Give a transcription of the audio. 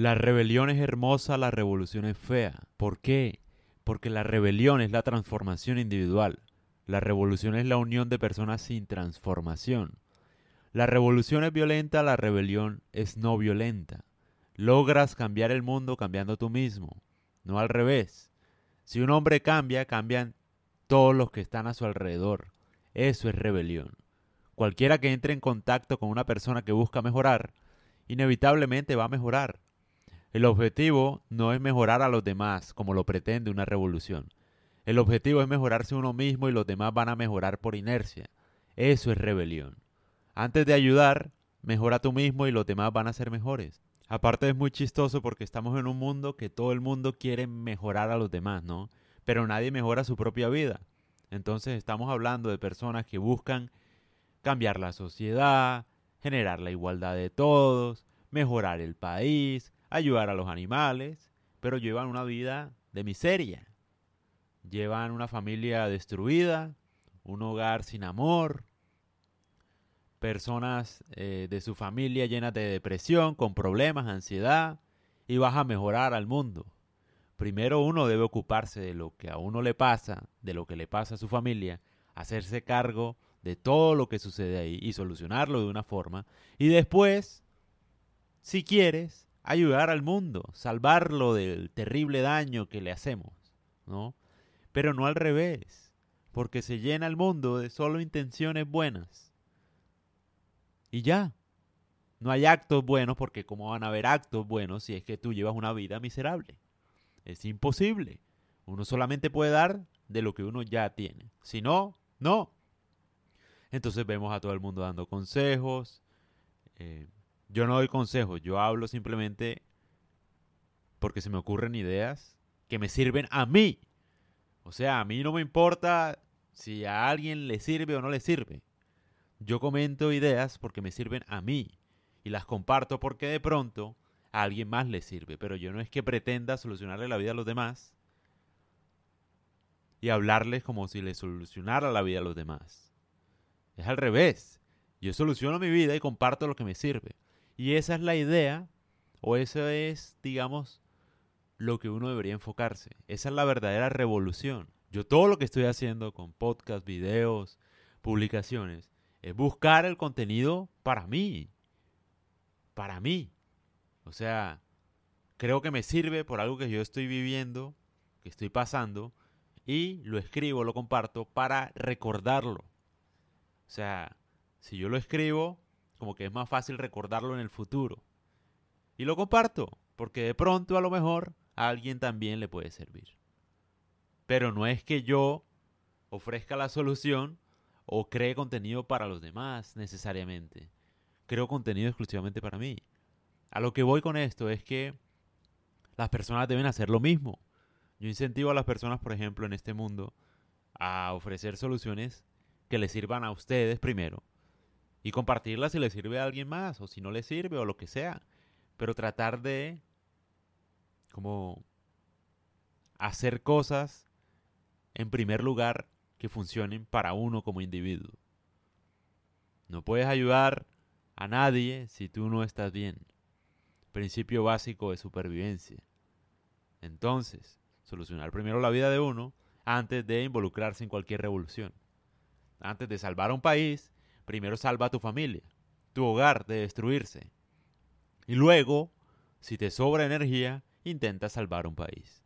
La rebelión es hermosa, la revolución es fea. ¿Por qué? Porque la rebelión es la transformación individual. La revolución es la unión de personas sin transformación. La revolución es violenta, la rebelión es no violenta. Logras cambiar el mundo cambiando tú mismo, no al revés. Si un hombre cambia, cambian todos los que están a su alrededor. Eso es rebelión. Cualquiera que entre en contacto con una persona que busca mejorar, inevitablemente va a mejorar. El objetivo no es mejorar a los demás como lo pretende una revolución. El objetivo es mejorarse uno mismo y los demás van a mejorar por inercia. Eso es rebelión. Antes de ayudar, mejora tú mismo y los demás van a ser mejores. Aparte es muy chistoso porque estamos en un mundo que todo el mundo quiere mejorar a los demás, ¿no? Pero nadie mejora su propia vida. Entonces estamos hablando de personas que buscan cambiar la sociedad, generar la igualdad de todos, mejorar el país, ayudar a los animales, pero llevan una vida de miseria. Llevan una familia destruida, un hogar sin amor, personas eh, de su familia llenas de depresión, con problemas, ansiedad, y vas a mejorar al mundo. Primero uno debe ocuparse de lo que a uno le pasa, de lo que le pasa a su familia, hacerse cargo de todo lo que sucede ahí y solucionarlo de una forma, y después, si quieres, ayudar al mundo, salvarlo del terrible daño que le hacemos, ¿no? Pero no al revés, porque se llena el mundo de solo intenciones buenas. Y ya. No hay actos buenos porque ¿cómo van a haber actos buenos si es que tú llevas una vida miserable? Es imposible. Uno solamente puede dar de lo que uno ya tiene. Si no, no. Entonces vemos a todo el mundo dando consejos, eh, yo no doy consejos, yo hablo simplemente porque se me ocurren ideas que me sirven a mí. O sea, a mí no me importa si a alguien le sirve o no le sirve. Yo comento ideas porque me sirven a mí y las comparto porque de pronto a alguien más le sirve. Pero yo no es que pretenda solucionarle la vida a los demás y hablarles como si le solucionara la vida a los demás. Es al revés. Yo soluciono mi vida y comparto lo que me sirve. Y esa es la idea, o eso es, digamos, lo que uno debería enfocarse. Esa es la verdadera revolución. Yo todo lo que estoy haciendo con podcasts, videos, publicaciones, es buscar el contenido para mí. Para mí. O sea, creo que me sirve por algo que yo estoy viviendo, que estoy pasando, y lo escribo, lo comparto para recordarlo. O sea, si yo lo escribo, como que es más fácil recordarlo en el futuro. Y lo comparto, porque de pronto a lo mejor a alguien también le puede servir. Pero no es que yo ofrezca la solución o cree contenido para los demás necesariamente. Creo contenido exclusivamente para mí. A lo que voy con esto es que las personas deben hacer lo mismo. Yo incentivo a las personas, por ejemplo, en este mundo, a ofrecer soluciones que les sirvan a ustedes primero y compartirla si le sirve a alguien más o si no le sirve o lo que sea. Pero tratar de como hacer cosas en primer lugar que funcionen para uno como individuo. No puedes ayudar a nadie si tú no estás bien. Principio básico de supervivencia. Entonces, solucionar primero la vida de uno antes de involucrarse en cualquier revolución. Antes de salvar a un país, primero salva a tu familia, tu hogar de destruirse. Y luego, si te sobra energía, intenta salvar un país.